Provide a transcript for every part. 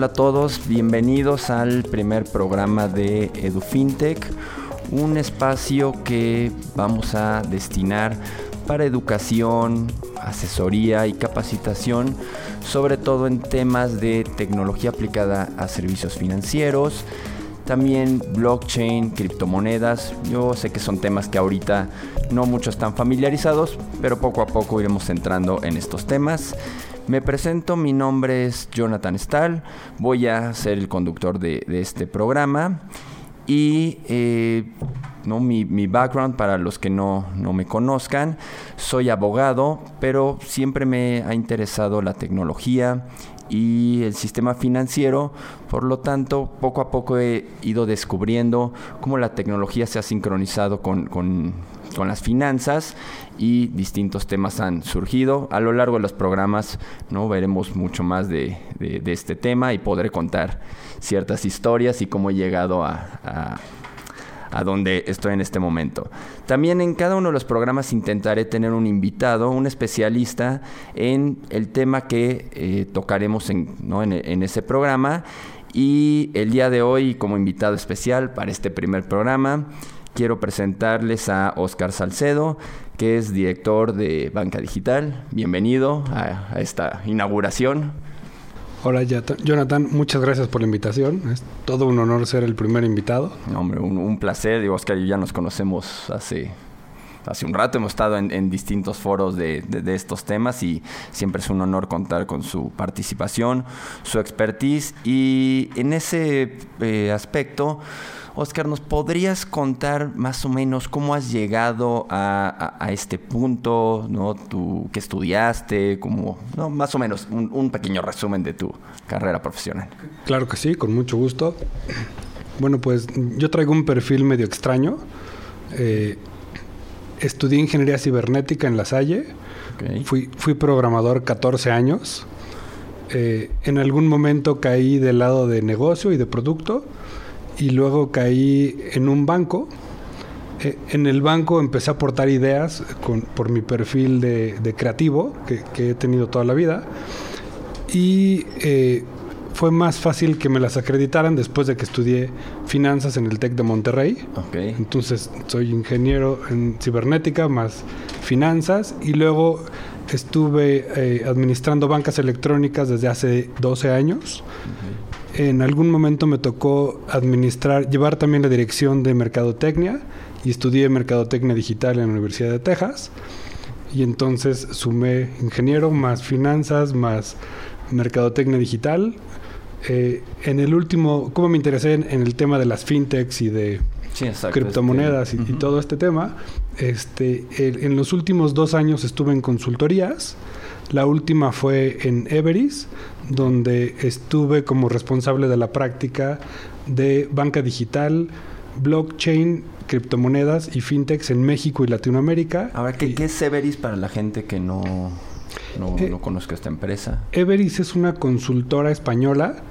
Hola a todos, bienvenidos al primer programa de EduFintech, un espacio que vamos a destinar para educación, asesoría y capacitación, sobre todo en temas de tecnología aplicada a servicios financieros, también blockchain, criptomonedas. Yo sé que son temas que ahorita no muchos están familiarizados, pero poco a poco iremos entrando en estos temas. Me presento, mi nombre es Jonathan Stahl, voy a ser el conductor de, este programa y eh, ¿no? Mi, background para los que no, no, me conozcan, soy abogado, pero siempre me ha interesado la tecnología y el sistema financiero, por lo tanto, poco a poco he ido descubriendo cómo la tecnología se ha sincronizado con, con con las finanzas y distintos temas han surgido. A lo largo de los programas ¿no? veremos mucho más de, este tema y podré contar ciertas historias y cómo he llegado a, donde estoy en este momento. También en cada uno de los programas intentaré tener un invitado, un especialista en el tema que eh, tocaremos en, en, en ese programa. Y el día de hoy, como invitado especial para este primer programa, quiero presentarles a Oscar Salcedo, que es director de Banca Digital. Bienvenido a, esta inauguración. Hola Jonathan, muchas gracias por la invitación. Es todo un honor ser el primer invitado. hombre, un, placer. Digo, Oscar y yo ya nos conocemos hace, hace un rato. Hemos estado en, distintos foros de, estos temas y siempre es un honor contar con su participación, su expertise. Y en ese eh, aspecto Oscar, ¿nos podrías contar más o menos cómo has llegado a, este punto? ¿no? ¿Tú qué estudiaste? Como, ¿no? Más o menos un, pequeño resumen de tu carrera profesional. Claro que sí, con mucho gusto. Bueno, pues yo traigo un perfil medio extraño. Eh, estudié ingeniería cibernética en La Salle. Fui, fui programador 14 años. Eh, en algún momento caí del lado de negocio y de producto y luego caí en un banco. Eh, en el banco empecé a aportar ideas por mi perfil de, creativo que, he tenido toda la vida y eh, fue más fácil que me las acreditaran después de que estudié finanzas en el TEC de Monterrey. Entonces soy ingeniero en cibernética más finanzas y luego estuve eh, administrando bancas electrónicas desde hace 12 años en algún momento me tocó administrar, llevar también la dirección de mercadotecnia y estudié mercadotecnia digital en la Universidad de Texas. Y entonces sumé ingeniero más finanzas más mercadotecnia digital. Eh, en el último, como me interesé en, el tema de las fintechs y de criptomonedas y, todo este tema, este, en los últimos dos años estuve en consultorías. La última fue en Everis, donde estuve como responsable de la práctica de banca digital, blockchain, criptomonedas y fintechs en México y Latinoamérica. Ahora, ¿qué, es Everis para la gente que no, no, eh, conozca esta empresa? Everis es una consultora española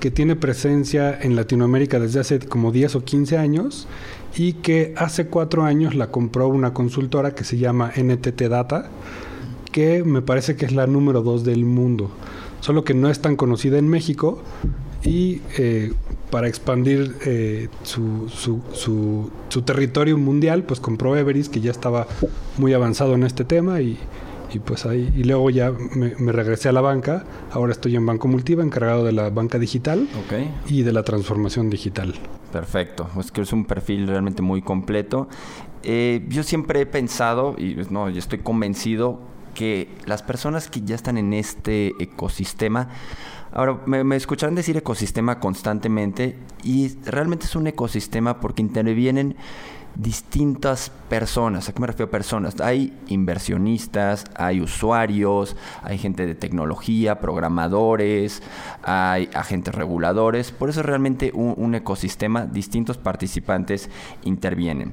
que tiene presencia en Latinoamérica desde hace como 10 o 15 años y que hace cuatro años la compró una consultora que se llama NTT Data, que me parece que es la número dos del mundo solo que no es tan conocida en México y eh, para expandir eh, su, su, su, territorio mundial, pues compró Everest, que ya estaba muy avanzado en este tema y, y pues ahí, y luego ya me, regresé a la banca, ahora estoy en Banco Multiva, encargado de la banca digital y de la transformación digital. Perfecto, es que es un perfil realmente muy completo. Eh, yo siempre he pensado, y no, yo estoy convencido que las personas que ya están en este ecosistema, ahora me, me escucharán decir ecosistema constantemente y realmente es un ecosistema porque intervienen distintas personas. ¿A qué me refiero a personas? Hay inversionistas, hay usuarios, hay gente de tecnología, programadores, hay agentes reguladores. Por eso realmente un, ecosistema, distintos participantes intervienen.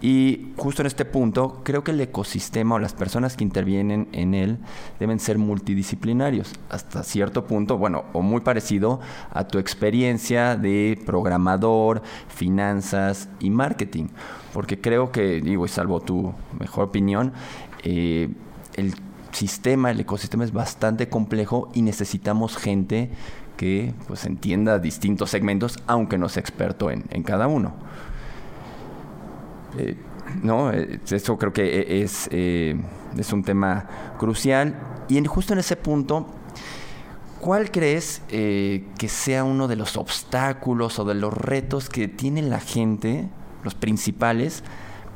Y justo en este punto, creo que el ecosistema o las personas que intervienen en él deben ser multidisciplinarios. Hasta cierto punto, bueno, o muy parecido a tu experiencia de programador, finanzas y marketing porque creo que, digo, y salvo tu mejor opinión, eh, el sistema, el ecosistema es bastante complejo y necesitamos gente que pues entienda distintos segmentos, aunque no sea experto en, cada uno. Eh, no, eh, eso creo que e, es, eh, es un tema crucial. Y justo en ese punto, ¿cuál crees que sea uno de los obstáculos o de los retos que tiene la gente, los principales,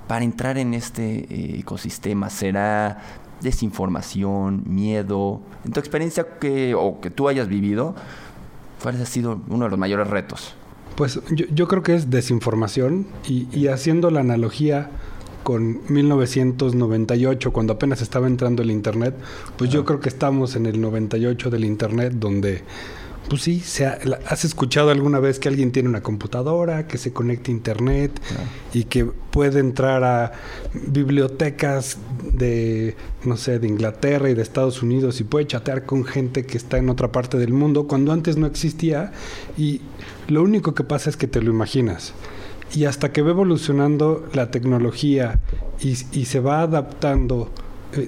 para entrar en este ecosistema? ¿Será desinformación, miedo? En tu experiencia que, o que tú hayas vivido, ¿cuál ha sido uno de los mayores retos? Pues yo, creo que es desinformación y, haciendo la analogía con 1998, cuando apenas estaba entrando el Internet, pues yo creo que estamos en el 98 del Internet, donde pues sí, se ¿has escuchado alguna vez que alguien tiene una computadora, que se conecta a internet y que puede entrar a bibliotecas de, no sé, de Inglaterra y de Estados Unidos y puede chatear con gente que está en otra parte del mundo cuando antes no existía y lo único que pasa es que te lo imaginas. Y hasta que va evolucionando la tecnología y, y se va adaptando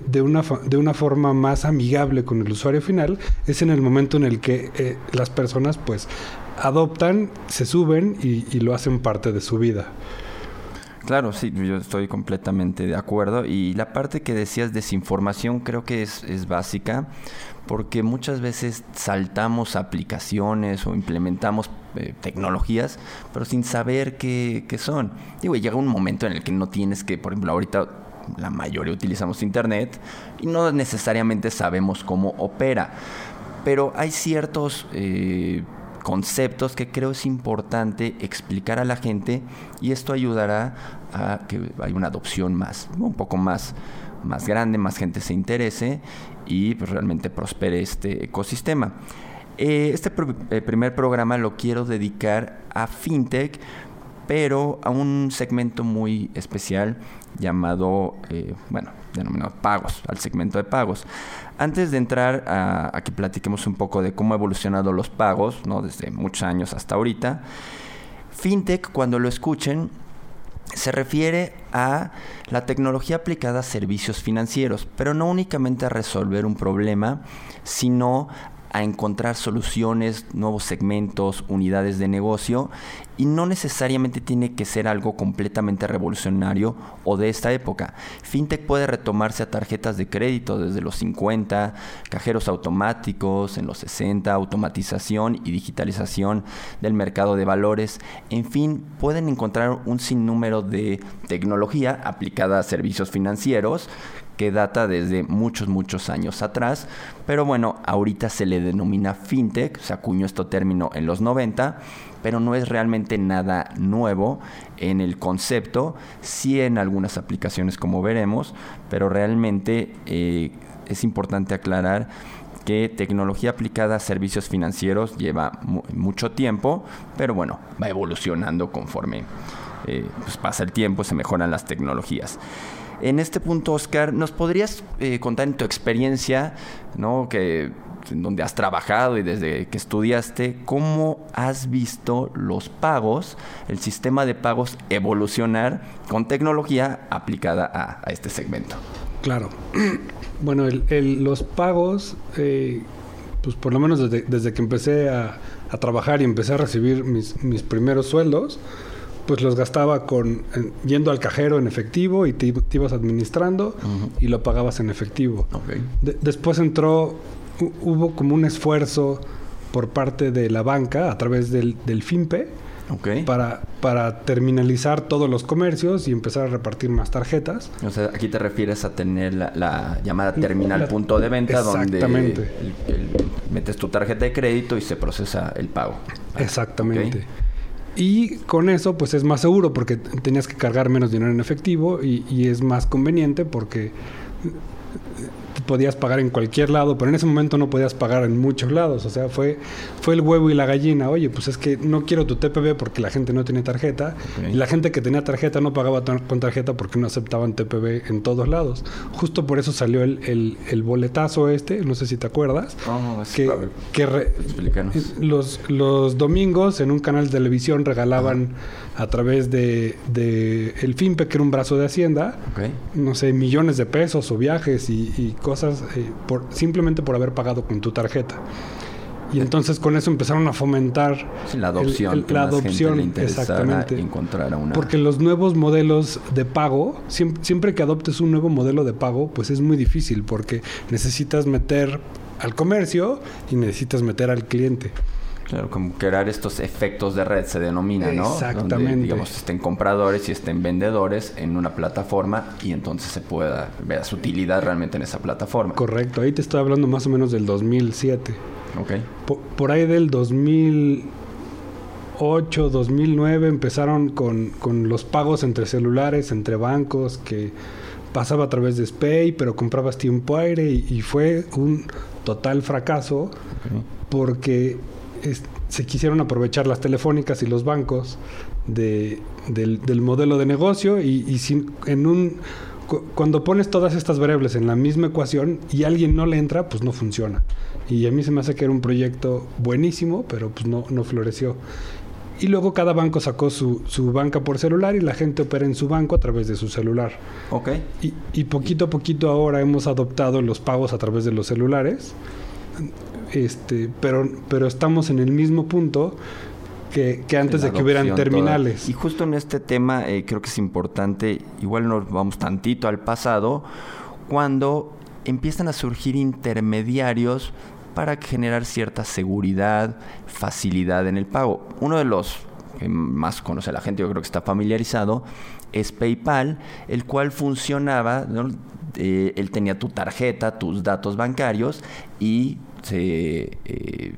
de una, de una forma más amigable con el usuario final es en el momento en el que eh, las personas pues adoptan, se suben y, lo hacen parte de su vida. Claro, sí, yo estoy completamente de acuerdo. Y la parte que decías desinformación creo que es, es básica porque muchas veces saltamos aplicaciones o implementamos eh, tecnologías, pero sin saber qué, qué son. Digo, llega un momento en el que no tienes que, por ejemplo, ahorita la mayoría utilizamos Internet y no necesariamente sabemos cómo opera. Pero hay ciertos eh, conceptos que creo es importante explicar a la gente y esto ayudará a que haya una adopción más, un poco más, más grande, más gente se interese y pues, realmente prospere este ecosistema. Eh, este eh, primer programa lo quiero dedicar a FinTech, pero a un segmento muy especial llamado, eh, bueno, denominado pagos, al segmento de pagos. Antes de entrar a, que platiquemos un poco de cómo ha evolucionado los pagos, ¿no? desde muchos años hasta ahorita, FinTech, cuando lo escuchen, se refiere a la tecnología aplicada a servicios financieros, pero no únicamente a resolver un problema, sino a encontrar soluciones, nuevos segmentos, unidades de negocio y no necesariamente tiene que ser algo completamente revolucionario o de esta época. FinTech puede retomarse a tarjetas de crédito desde los 50, cajeros automáticos en los 60, automatización y digitalización del mercado de valores. En fin, pueden encontrar un sinnúmero de tecnología aplicada a servicios financieros que data desde muchos, muchos años atrás. Pero bueno, ahorita se le denomina fintech, se acuñó este término en los 90, pero no es realmente nada nuevo en el concepto, sí en algunas aplicaciones como veremos, pero realmente eh, es importante aclarar que tecnología aplicada a servicios financieros lleva mucho tiempo, pero bueno, va evolucionando conforme eh, pues pasa el tiempo, se mejoran las tecnologías. En este punto, Oscar, ¿nos podrías eh, contar en tu experiencia, ¿no? que en donde has trabajado y desde que estudiaste, cómo has visto los pagos, el sistema de pagos evolucionar con tecnología aplicada a, este segmento? Claro. Bueno, los pagos, eh, pues por lo menos desde, que empecé a, trabajar y empecé a recibir mis, mis primeros sueldos, pues los gastaba con yendo al cajero en efectivo y te, ibas administrando y lo pagabas en efectivo. después entró, hubo como un esfuerzo por parte de la banca a través del, del FIMPE para, para terminalizar todos los comercios y empezar a repartir más tarjetas. O sea, aquí te refieres a tener la, llamada terminal punto de venta donde metes tu tarjeta de crédito y se procesa el pago. Exactamente. Y con eso, pues es más seguro porque tenías que cargar menos dinero en efectivo y, y es más conveniente porque podías pagar en cualquier lado, pero en ese momento no podías pagar en muchos lados. O sea, fue, fue el huevo y la gallina. Oye, pues es que no quiero tu TPB porque la gente no tiene tarjeta. Y la gente que tenía tarjeta no pagaba con tarjeta porque no aceptaban TPB en todos lados. Justo por eso salió el, el, boletazo este, no sé si te acuerdas. Oh, que, que los, los domingos en un canal de televisión regalaban a través de, de, el FIMPE, que era un brazo de Hacienda, no sé, millones de pesos o viajes y, cosas eh, por, simplemente por haber pagado con tu tarjeta. Y entonces con eso empezaron a fomentar la adopción. la adopción, exactamente. Encontrar a una... Porque los nuevos modelos de pago, siempre, que adoptes un nuevo modelo de pago, pues es muy difícil porque necesitas meter al comercio y necesitas meter al cliente. Claro, como crear estos efectos de red se denomina, ¿no? Exactamente. Donde, digamos, estén compradores y estén vendedores en una plataforma y entonces se pueda ver su utilidad realmente en esa plataforma. Correcto, ahí te estoy hablando más o menos del 2007. Ok. Por, ahí del 2008, 2009 empezaron con, con los pagos entre celulares, entre bancos, que pasaba a través de Spay, pero comprabas tiempo aire y, fue un total fracaso porque se quisieron aprovechar las telefónicas y los bancos del, modelo de negocio y, en un cuando pones todas estas variables en la misma ecuación y alguien no le entra, pues no funciona. Y a mí se me hace que era un proyecto buenísimo, pero pues no, no floreció. Y luego cada banco sacó su, su, banca por celular y la gente opera en su banco a través de su celular. Ok. Y, y poquito a poquito ahora hemos adoptado los pagos a través de los celulares este, pero, pero estamos en el mismo punto que, antes de que hubieran terminales. Y justo en este tema eh, creo que es importante, igual nos vamos tantito al pasado, cuando empiezan a surgir intermediarios para generar cierta seguridad, facilidad en el pago. Uno de los que más conoce la gente, yo creo que está familiarizado, es PayPal, el cual funcionaba, eh, él tenía tu tarjeta, tus datos bancarios y eh,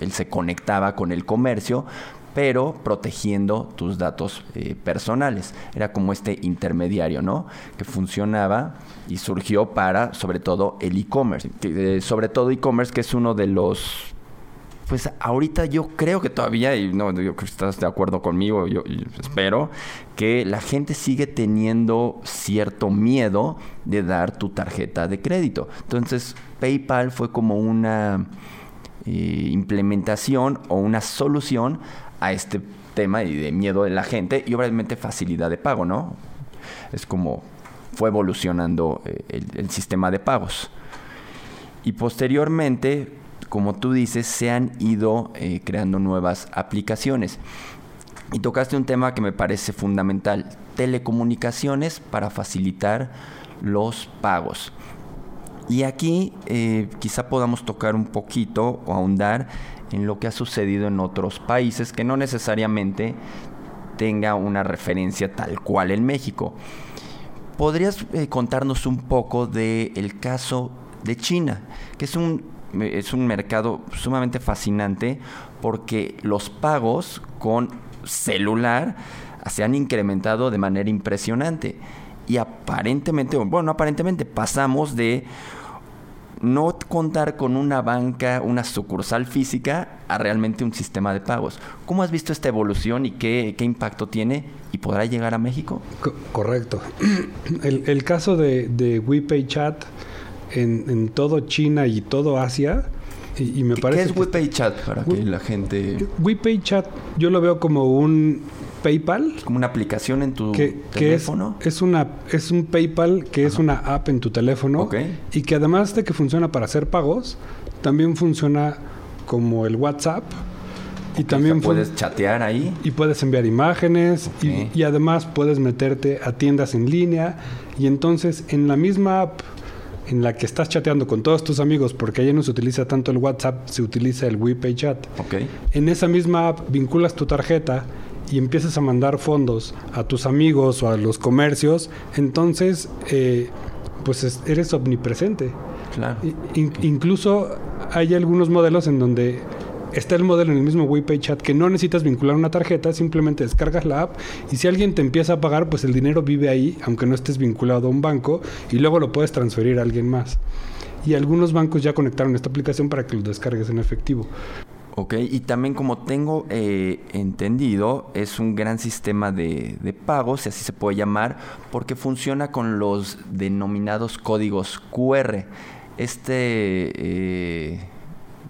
él se conectaba con el comercio, pero protegiendo tus datos eh, personales. Era como este intermediario, ¿no? Que funcionaba y surgió para, sobre todo, el e-commerce. Eh, sobre todo e-commerce, que es uno de los pues ahorita yo creo que todavía, y no, yo que estás de acuerdo conmigo, yo, espero, que la gente sigue teniendo cierto miedo de dar tu tarjeta de crédito. Entonces, PayPal fue como una eh, implementación o una solución a este tema y de miedo de la gente y obviamente facilidad de pago, ¿no? Es como fue evolucionando eh, el sistema de pagos. Y posteriormente como tú dices, se han ido eh, creando nuevas aplicaciones. Y tocaste un tema que me parece fundamental, telecomunicaciones para facilitar los pagos. Y aquí eh, quizá podamos tocar un poquito o ahondar en lo que ha sucedido en otros países que no necesariamente tenga una referencia tal cual en México. ¿Podrías eh, contarnos un poco del caso de China, que es un es un mercado sumamente fascinante porque los pagos con celular se han incrementado de manera impresionante. Y aparentemente, bueno, aparentemente pasamos de no contar con una banca, una sucursal física, a realmente un sistema de pagos. ¿Cómo has visto esta evolución y qué, impacto tiene? ¿Y podrá llegar a México? correcto. El, caso de, de WePay Chat en, todo China y todo Asia. Y, me parece ¿Qué es WePay Chat para que la gente...? WePay Chat yo lo veo como un PayPal. Como una aplicación en tu teléfono. es, una, es un PayPal que es una app en tu teléfono. Y que además de que funciona para hacer pagos, también funciona como el WhatsApp. Y también puedes chatear ahí. Y puedes enviar imágenes. Y, y además puedes meterte a tiendas en línea. Y entonces en la misma app en la que estás chateando con todos tus amigos, porque ahí no se utiliza tanto el WhatsApp, se utiliza el WePay Chat. Okay. En esa misma app vinculas tu tarjeta y empiezas a mandar fondos a tus amigos o a los comercios, entonces eh, pues eres omnipresente. Claro. Incluso hay algunos modelos en donde Está el modelo en el mismo WePay Chat que no necesitas vincular una tarjeta, simplemente descargas la app y si alguien te empieza a pagar, pues el dinero vive ahí, aunque no estés vinculado a un banco, y luego lo puedes transferir a alguien más. Y algunos bancos ya conectaron esta aplicación para que lo descargues en efectivo. Ok, y también como tengo eh, entendido, es un gran sistema de, de, pagos, si así se puede llamar, porque funciona con los denominados códigos QR. Este eh,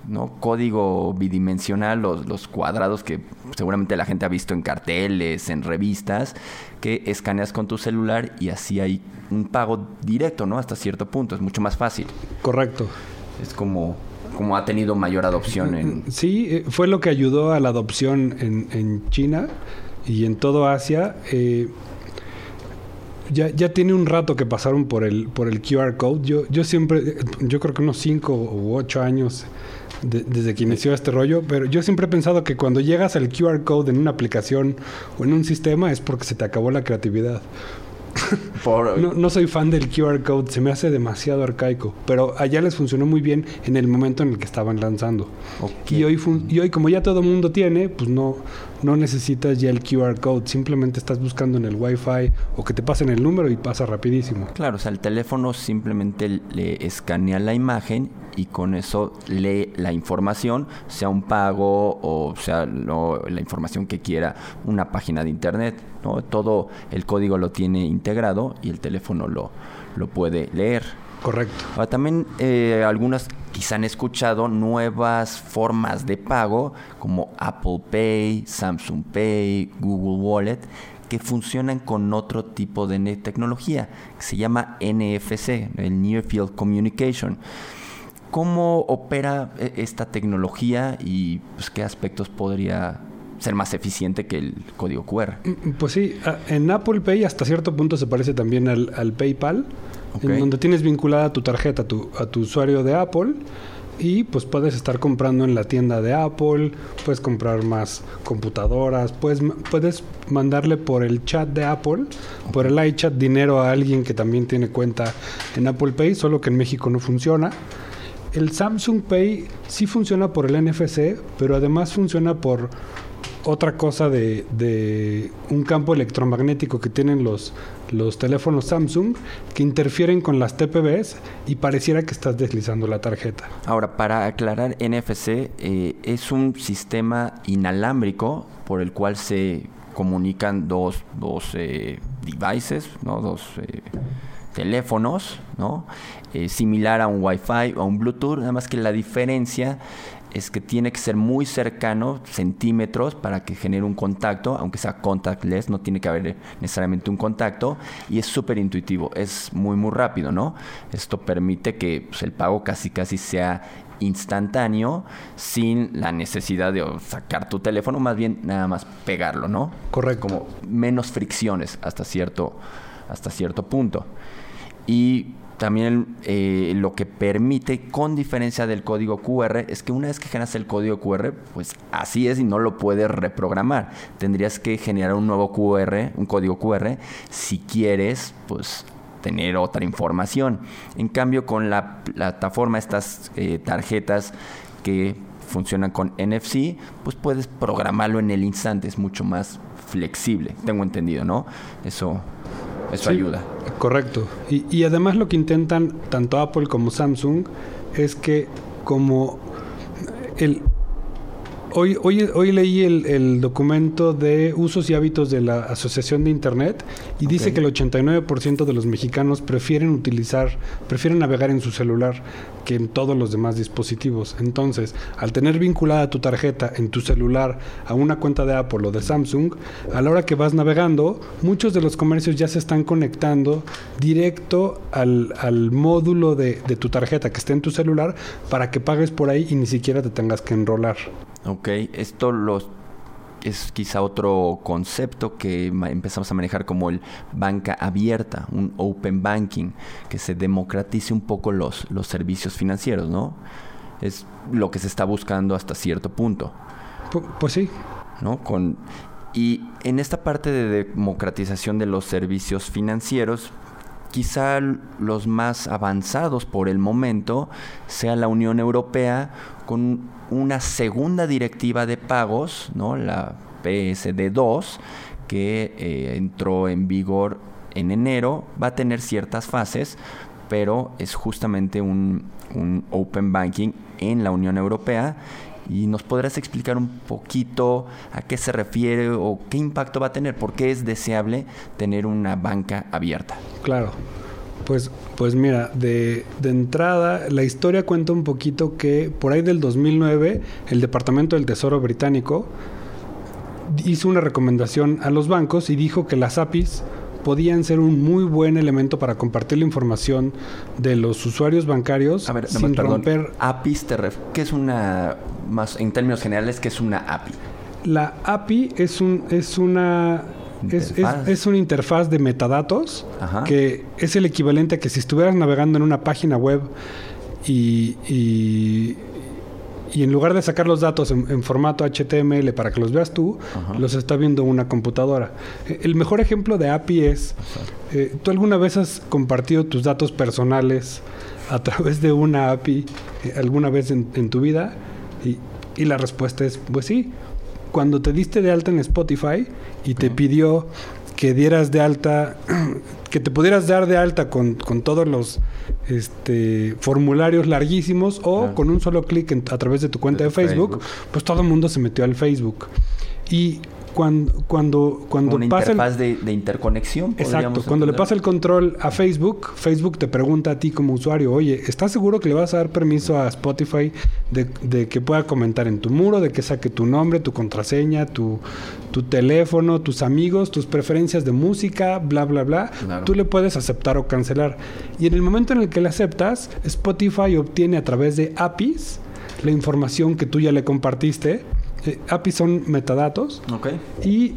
¿no? código bidimensional, los, los cuadrados que seguramente la gente ha visto en carteles, en revistas, que escaneas con tu celular y así hay un pago directo, ¿no? Hasta cierto punto, es mucho más fácil. Correcto. Es como, como ha tenido mayor adopción en... Sí, eh, fue lo que ayudó a la adopción en, en China y en todo Asia. Eh, ya, ya tiene un rato que pasaron por el, por el QR code. Yo, yo siempre, yo creo que unos 5 u 8 años desde que inició este rollo, pero yo siempre he pensado que cuando llegas al QR code en una aplicación o en un sistema es porque se te acabó la creatividad. no, soy fan del QR code, se me hace demasiado arcaico, pero allá les funcionó muy bien en el momento en el que estaban lanzando. Y, hoy y hoy como ya todo el mundo tiene, pues no, no necesitas ya el QR code, simplemente estás buscando en el Wi-Fi o que te pasen el número y pasa rapidísimo. Claro, o sea, el teléfono simplemente le escanea la imagen y con eso lee la información, sea un pago o sea la información que quiera una página de internet. ¿no? Todo el código lo tiene integrado y el teléfono lo, lo puede leer. Correcto. también eh, algunas quizá han escuchado nuevas formas de pago como Apple Pay, Samsung Pay, Google Wallet que funcionan con otro tipo de tecnología que se llama NFC, el Near Field Communication. ¿Cómo opera eh, esta tecnología y pues, qué aspectos podría ser más eficiente que el código QR? Mm, pues sí, en Apple Pay hasta cierto punto se parece también al, PayPal, en donde tienes vinculada tu tarjeta a tu, a tu usuario de Apple y pues puedes estar comprando en la tienda de Apple, puedes comprar más computadoras, puedes, puedes mandarle por el chat de Apple, por el iChat dinero a alguien que también tiene cuenta en Apple Pay, solo que en México no funciona. El Samsung Pay sí funciona por el NFC, pero además funciona por otra cosa de, un campo electromagnético que tienen los, los teléfonos Samsung que interfieren con las TPBs y pareciera que estás deslizando la tarjeta. Ahora, para aclarar, NFC eh, es un sistema inalámbrico por el cual se comunican dos, dos eh, devices, ¿no? dos eh, teléfonos, ¿no? Similar a un Wi-Fi o un Bluetooth, nada más que la diferencia es que tiene que ser muy cercano, centímetros, para que genere un contacto, aunque sea contactless, no tiene que haber necesariamente un contacto, y es súper intuitivo, es muy, muy rápido, ¿no? Esto permite que pues, el pago casi, casi sea instantáneo, sin la necesidad de sacar tu teléfono, más bien nada más pegarlo, ¿no? Correcto. Como menos fricciones hasta cierto, hasta cierto punto. Y también eh, lo que permite, con diferencia del código QR, es que una vez que generas el código QR, pues así es y no lo puedes reprogramar. Tendrías que generar un nuevo QR, un código QR, si quieres, pues tener otra información. En cambio, con la plataforma, estas eh, tarjetas que funcionan con NFC, pues puedes programarlo en el instante, es mucho más flexible, tengo entendido, ¿no? Eso eso ayuda. Correcto. Y, y además lo que intentan tanto Apple como Samsung es que como el, Hoy, hoy, hoy leí el, documento de usos y hábitos de la Asociación de Internet y dice que el 89% de los mexicanos prefieren utilizar, prefieren navegar en su celular que en todos los demás dispositivos. Entonces, al tener vinculada tu tarjeta en tu celular a una cuenta de Apple o de Samsung, a la hora que vas navegando, muchos de los comercios ya se están conectando directo al, al módulo de, de tu tarjeta que esté en tu celular para que pagues por ahí y ni siquiera te tengas que enrolar. Ok, esto los, es quizá otro concepto que empezamos a manejar como el banca abierta, un open banking, que se democratice un poco los, los servicios financieros, ¿no? Es lo que se está buscando hasta cierto punto. pues sí. ¿No? Con, y en esta parte de democratización de los servicios financieros, quizá los más avanzados por el momento sea la Unión Europea con una segunda directiva de pagos, ¿no? la PSD2, que eh, entró en vigor en enero, va a tener ciertas fases, pero es justamente un, un open banking en la Unión Europea y nos podrás explicar un poquito a qué se refiere o qué impacto va a tener, por qué es deseable tener una banca abierta. Claro. Pues, pues mira, de, de, entrada, la historia cuenta un poquito que por ahí del 2009, el Departamento del Tesoro británico hizo una recomendación a los bancos y dijo que las APIs podían ser un muy buen elemento para compartir la información de los usuarios bancarios A ver, sin romper. APIs, te ref- ¿qué es una, más en términos generales, qué es una API? La API es un es una es, es- una interfaz de metadatos Ajá. que es el equivalente a que si estuvieras navegando en una página web y, y, y en lugar de sacar los datos en, en formato HTML para que los veas tú, Ajá. los está viendo una computadora. Eh, El mejor ejemplo de API es, eh, ¿tú alguna vez has compartido tus datos personales a través de una API eh, alguna vez en, en tu vida? Y, y la respuesta es, pues sí. Cuando te diste de alta en Spotify y te pidió que dieras de alta, que te pudieras dar de alta con, con todos los este, formularios larguísimos o con un solo clic a través de tu cuenta De de, Facebook, Facebook. pues todo el mundo se metió al Facebook. Y cuando, cuando, cuando una pasa el- interfaz de, de interconexión. Exacto, cuando le pasa el control a Facebook, Facebook te pregunta a ti como usuario, oye, ¿estás seguro que le vas a dar permiso a Spotify de, de que pueda comentar en tu muro, de que saque tu nombre, tu contraseña, tu, tu teléfono, tus amigos, tus preferencias de música, bla, bla, bla? Claro. Tú le puedes aceptar o cancelar. Y en el momento en el que le aceptas, Spotify obtiene a través de APIs la información que tú ya le compartiste. Eh, APIs son metadatos. Y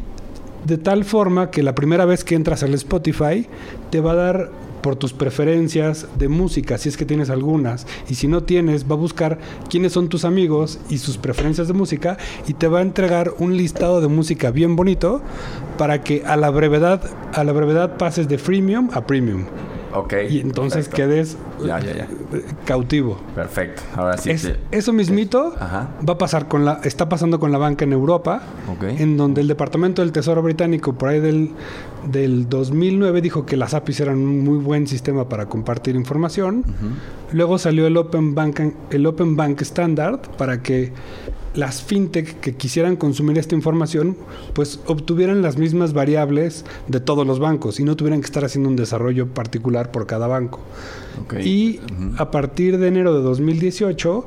de tal forma que la primera vez que entras al Spotify te va a dar por tus preferencias de música, si es que tienes algunas, y si no tienes, va a buscar quiénes son tus amigos y sus preferencias de música y te va a entregar un listado de música bien bonito para que a la brevedad a la brevedad pases de freemium a premium Ok. y entonces perfecto. quedes Ya, ya, ya. cautivo. Perfecto. Ahora sí. Es- que- eso mismito Ajá. va a pasar con la está pasando con la banca en Europa Ok. en donde el Departamento del Tesoro británico por ahí del, del 2009 dijo que las APIs eran un muy buen sistema para compartir información. Luego salió el Open Bank el Open Bank Standard para que las fintech que quisieran consumir esta información pues obtuvieran las mismas variables de todos los bancos y no tuvieran que estar haciendo un desarrollo particular por cada banco. Y a partir de enero de 2018,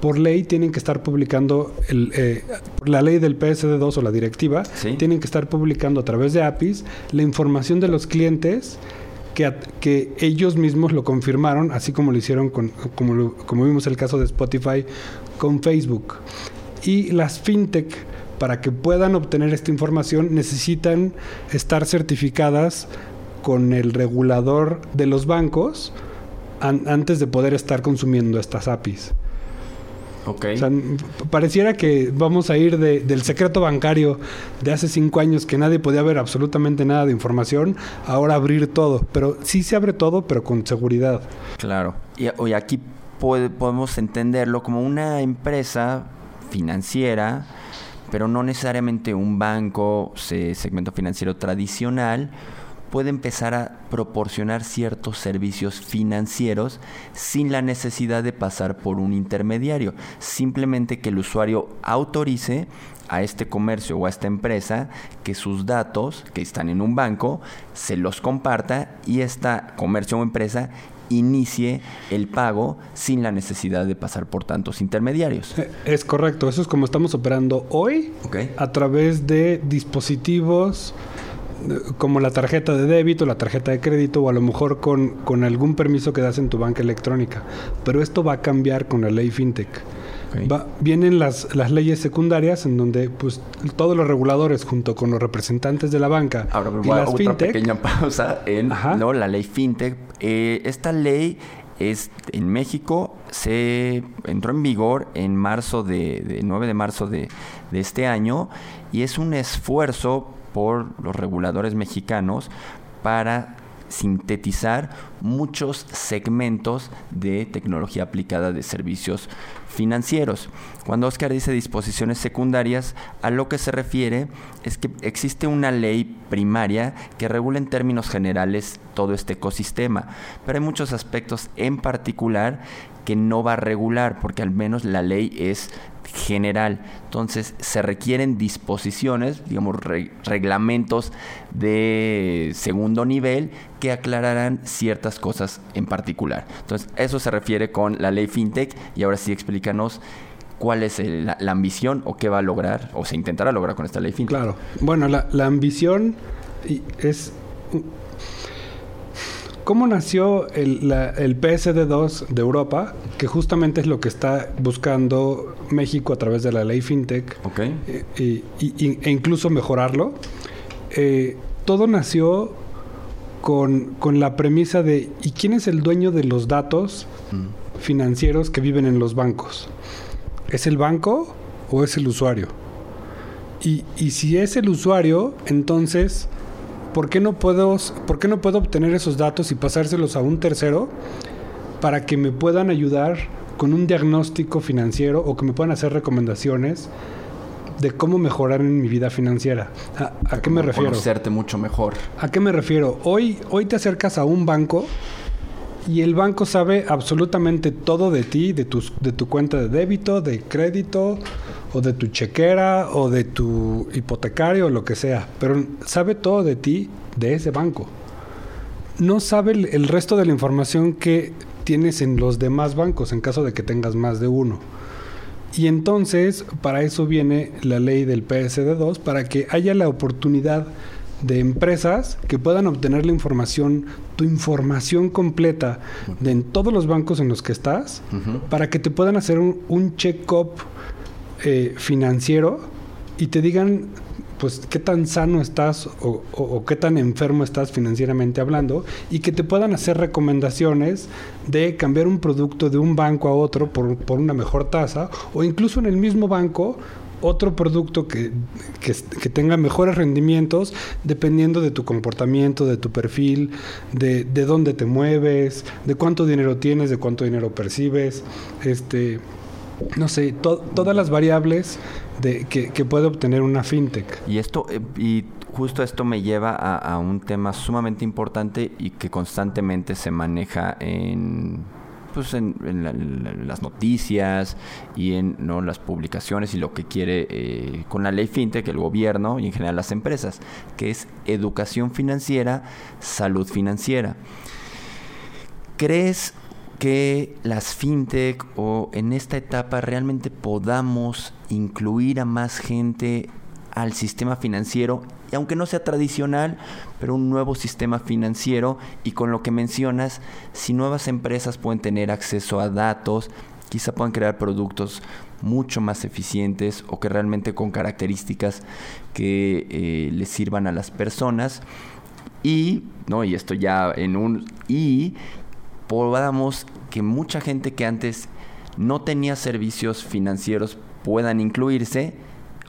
por ley tienen que estar publicando el, eh, la ley del PSD2 o la directiva, Sí. tienen que estar publicando a través de APIs la información de los clientes que, que ellos mismos lo confirmaron, así como lo hicieron con, como, lo- como vimos el caso de Spotify con Facebook. Y las fintech, para que puedan obtener esta información, necesitan estar certificadas con el regulador de los bancos an- antes de poder estar consumiendo estas APIs. Ok. O sea, pareciera que vamos a ir de- del secreto bancario de hace cinco años que nadie podía ver absolutamente nada de información, ahora abrir todo. Pero sí se abre todo, pero con seguridad. Claro. Y hoy aquí puede- podemos entenderlo como una empresa financiera, pero no necesariamente un banco, se- segmento financiero tradicional, puede empezar a proporcionar ciertos servicios financieros sin la necesidad de pasar por un intermediario. Simplemente que el usuario autorice a este comercio o a esta empresa que sus datos que están en un banco se los comparta y esta comercio o empresa inicie el pago sin la necesidad de pasar por tantos intermediarios. Eh, Es correcto, eso es como estamos operando hoy a través de dispositivos eh, como la tarjeta de débito, la tarjeta de crédito o a lo mejor con, con algún permiso que das en tu banca electrónica. Pero esto va a cambiar con la ley FinTech. Va- vienen las, las leyes secundarias en donde pues todos los reguladores junto con los representantes de la banca Ahora y las otra fintech pequeña pausa en Ajá. ¿no? la ley FinTech. Eh, esta ley es en México, se entró en vigor en marzo de, de 9 de marzo de, de este año y es un esfuerzo por los reguladores mexicanos para sintetizar muchos segmentos de tecnología aplicada de servicios financieros. Cuando Oscar dice disposiciones secundarias, a lo que se refiere es que existe una ley primaria que regula en términos generales todo este ecosistema, pero hay muchos aspectos en particular que no va a regular, porque al menos la ley es general. Entonces se requieren disposiciones, digamos, re- reglamentos de segundo nivel que aclararán ciertas cosas en particular. Entonces eso se refiere con la ley FinTech y ahora sí explícanos cuál es el- la, la ambición o qué va a lograr o se intentará lograr con esta ley FinTech. Claro. Bueno, la, la ambición es ¿Cómo nació el, PSD2 de Europa? Que justamente es lo que está buscando México a través de la ley FinTech. Eh, e incluso mejorarlo. Eh, todo nació con, la premisa de ¿y quién es el dueño de los datos mm. financieros que viven en los bancos? ¿Es el banco o es el usuario? Y, y si es el usuario, entonces ¿por qué no puedo, por qué no puedo obtener esos datos y pasárselos a un tercero para que me puedan ayudar con un diagnóstico financiero o que me puedan hacer recomendaciones de cómo mejorar en mi vida financiera. ¿A, qué me refiero? Conocerte mucho mejor. ¿A qué me refiero? Hoy, hoy te acercas a un banco y el banco sabe absolutamente todo de ti, de, tus, de tu cuenta de débito, de crédito, o de tu chequera o de tu hipotecario o lo que sea, pero sabe todo de ti de ese banco. No sabe el, resto de la información que tienes en los demás bancos en caso de que tengas más de uno. Y entonces, para eso viene la ley del PSD2, para que haya la oportunidad de empresas que puedan obtener la información, tu información completa de en todos los bancos en los que estás, para que te puedan hacer un, un check-up eh, financiero y te digan pues qué tan sano estás o, qué tan enfermo estás financieramente hablando y que te puedan hacer recomendaciones de cambiar un producto de un banco a otro por, por una mejor tasa o incluso en el mismo banco otro producto que, que, tenga mejores rendimientos dependiendo de tu comportamiento, de tu perfil, de, de dónde te mueves, de cuánto dinero tienes, de cuánto dinero percibes. Este, no sé, todas las variables de, que, puede obtener una fintech. Y esto, eh, y justo esto me lleva a, un tema sumamente importante y que constantemente se maneja en pues en, las noticias y en ¿no? las publicaciones y lo que quiere eh, con la ley fintech el gobierno y en general las empresas, que es educación financiera, salud financiera. ¿Crees que las fintech o en esta etapa realmente podamos incluir a más gente al sistema financiero, y aunque no sea tradicional, pero un nuevo sistema financiero. Y con lo que mencionas, si nuevas empresas pueden tener acceso a datos, quizá puedan crear productos mucho más eficientes o que realmente con características que eh, les sirvan a las personas. Y no y esto ya en un y podamos que mucha gente que antes no tenía servicios financieros puedan incluirse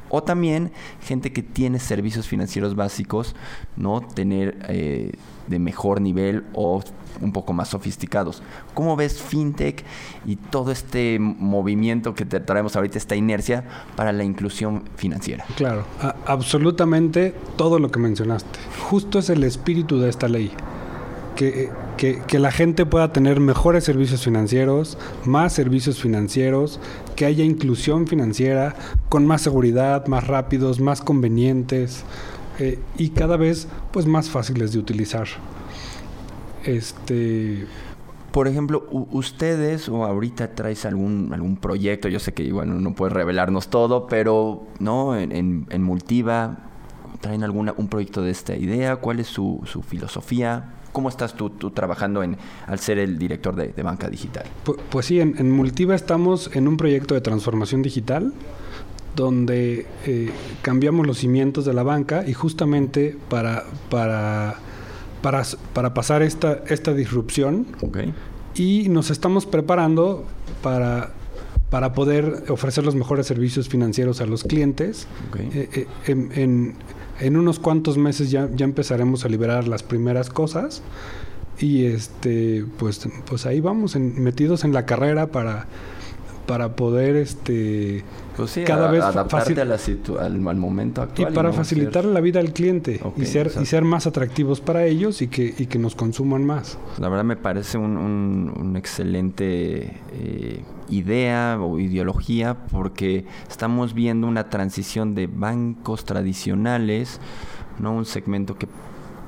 o también gente que tiene servicios financieros básicos, ¿no? Tener eh, de mejor nivel o un poco más sofisticados. ¿Cómo ves FinTech y todo este movimiento que te traemos ahorita, esta inercia para la inclusión financiera? Claro, absolutamente todo lo que mencionaste. Justo es el espíritu de esta ley que, la gente pueda tener mejores servicios financieros, más servicios financieros, que haya inclusión financiera con más seguridad, más rápidos, más convenientes eh, y cada vez pues más fáciles de utilizar. Este por ejemplo, ustedes o ahorita traes algún, algún proyecto, yo sé que igual no puedes revelarnos todo, pero ¿no? En, en, Multiva, ¿traen alguna, un proyecto de esta idea? ¿Cuál es su, su filosofía? ¿Cómo estás tú, trabajando en, al ser el director de, banca digital? Pues, sí, en, Multiva estamos en un proyecto de transformación digital donde eh, cambiamos los cimientos de la banca y justamente para, para, para, pasar esta, esta disrupción y nos estamos preparando para, para poder ofrecer los mejores servicios financieros a los clientes eh, eh, en en unos cuantos meses ya, ya empezaremos a liberar las primeras cosas. Y este pues pues ahí vamos metidos en la carrera para para poder este pues cada vez adaptarte al, momento actual y para facilitar la vida al cliente y ser y ser más atractivos para ellos y que y que nos consuman más la verdad me parece un, un, excelente eh, idea o ideología porque estamos viendo una transición de bancos tradicionales, ¿no? un segmento que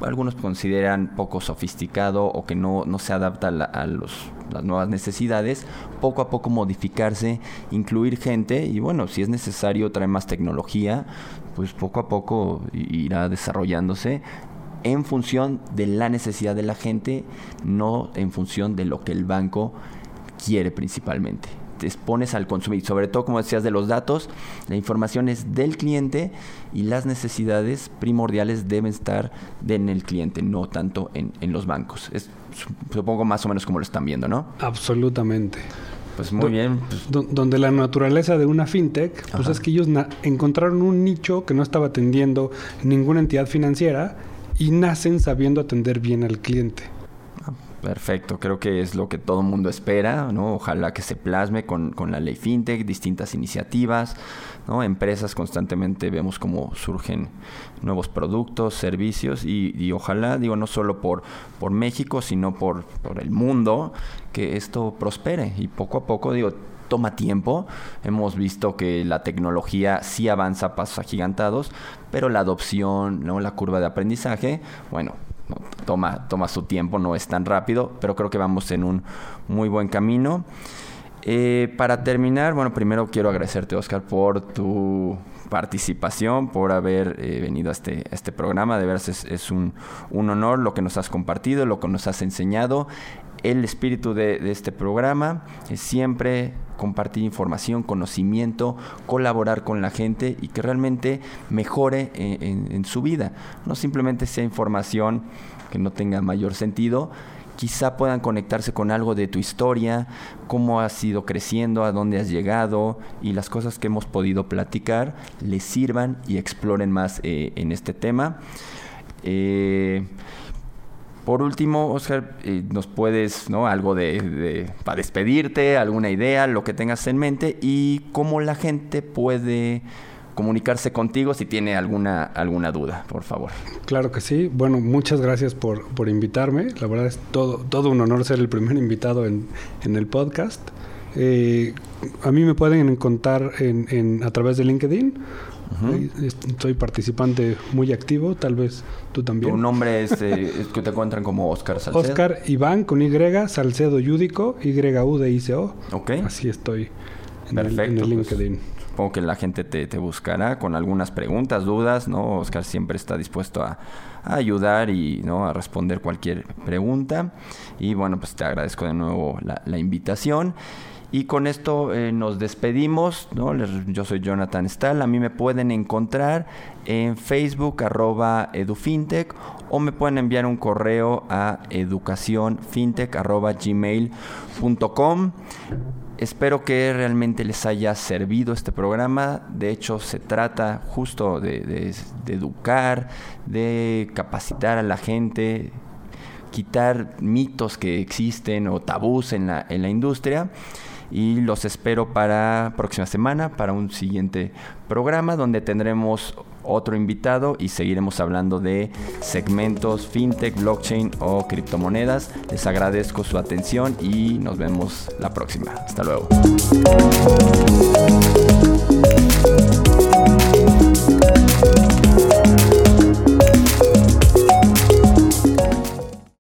algunos consideran poco sofisticado o que no, no se adapta a, los, las nuevas necesidades, poco a poco modificarse, incluir gente y bueno, si es necesario traer más tecnología, pues poco a poco irá desarrollándose en función de la necesidad de la gente, no en función de lo que el banco quiere principalmente. Te expones al consumidor, sobre todo como decías de los datos, la información es del cliente y las necesidades primordiales deben estar en el cliente, no tanto en, los bancos. Es, supongo más o menos como lo están viendo, ¿no? Absolutamente. Pues muy bien. donde la naturaleza de una fintech, pues es que ellos encontraron un nicho que no estaba atendiendo ninguna entidad financiera y nacen sabiendo atender bien al cliente. Perfecto, creo que es lo que todo mundo espera, ¿no? Ojalá que se plasme con, la ley FinTech, distintas iniciativas, ¿no? Empresas constantemente vemos cómo surgen nuevos productos, servicios y, ojalá, digo, no solo por, por México, sino por, por el mundo, que esto prospere y poco a poco, digo, toma tiempo. Hemos visto que la tecnología sí avanza a pasos agigantados, pero la adopción, ¿no? la curva de aprendizaje, bueno, toma, toma su tiempo, no es tan rápido, pero creo que vamos en un muy buen camino. Eh, para terminar, bueno, primero quiero agradecerte, Oscar, por tu participación, por haber eh, venido a este, este programa. De veras es, un, un, honor lo que nos has compartido, lo que nos has enseñado. El espíritu de, este programa es siempre compartir información, conocimiento, colaborar con la gente y que realmente mejore en, su vida. No simplemente sea información que no tenga mayor sentido, quizá puedan conectarse con algo de tu historia, cómo has ido creciendo, a dónde has llegado y las cosas que hemos podido platicar les sirvan y exploren más eh, en este tema. Eh, por último, Oscar, eh, nos puedes, ¿no? Algo de, para despedirte, alguna idea, lo que tengas en mente y cómo la gente puede comunicarse contigo si tiene alguna, alguna duda, por favor. Claro que sí. Bueno, muchas gracias por, por invitarme. La verdad es todo, todo un honor ser el primer invitado en, en el podcast. Eh, a mí me pueden encontrar en, en, a través de LinkedIn soy participante muy activo, tal vez tú también. Tu nombre es, eh, que te encuentran como Oscar Salcedo. Oscar Iván con Y, Salcedo Yúdico, YU de ICO. Ok. Así estoy en, el, pues, LinkedIn. supongo que la gente te, buscará con algunas preguntas, dudas, ¿no? Oscar siempre está dispuesto a, ayudar y ¿no? a responder cualquier pregunta. Y bueno, pues te agradezco de nuevo la, la invitación. Y con esto eh, nos despedimos. Yo soy Jonathan Stahl. A mí me pueden encontrar en Facebook arroba edufintech o me pueden enviar un correo a educacionfintech. Espero que realmente les haya servido este programa. De hecho, se trata justo de, educar, de capacitar a la gente, quitar mitos que existen o tabús en la industria y los espero para próxima semana, para un siguiente programa donde tendremos otro invitado y seguiremos hablando de segmentos fintech, blockchain o criptomonedas. Les agradezco su atención y nos vemos la próxima. Hasta luego.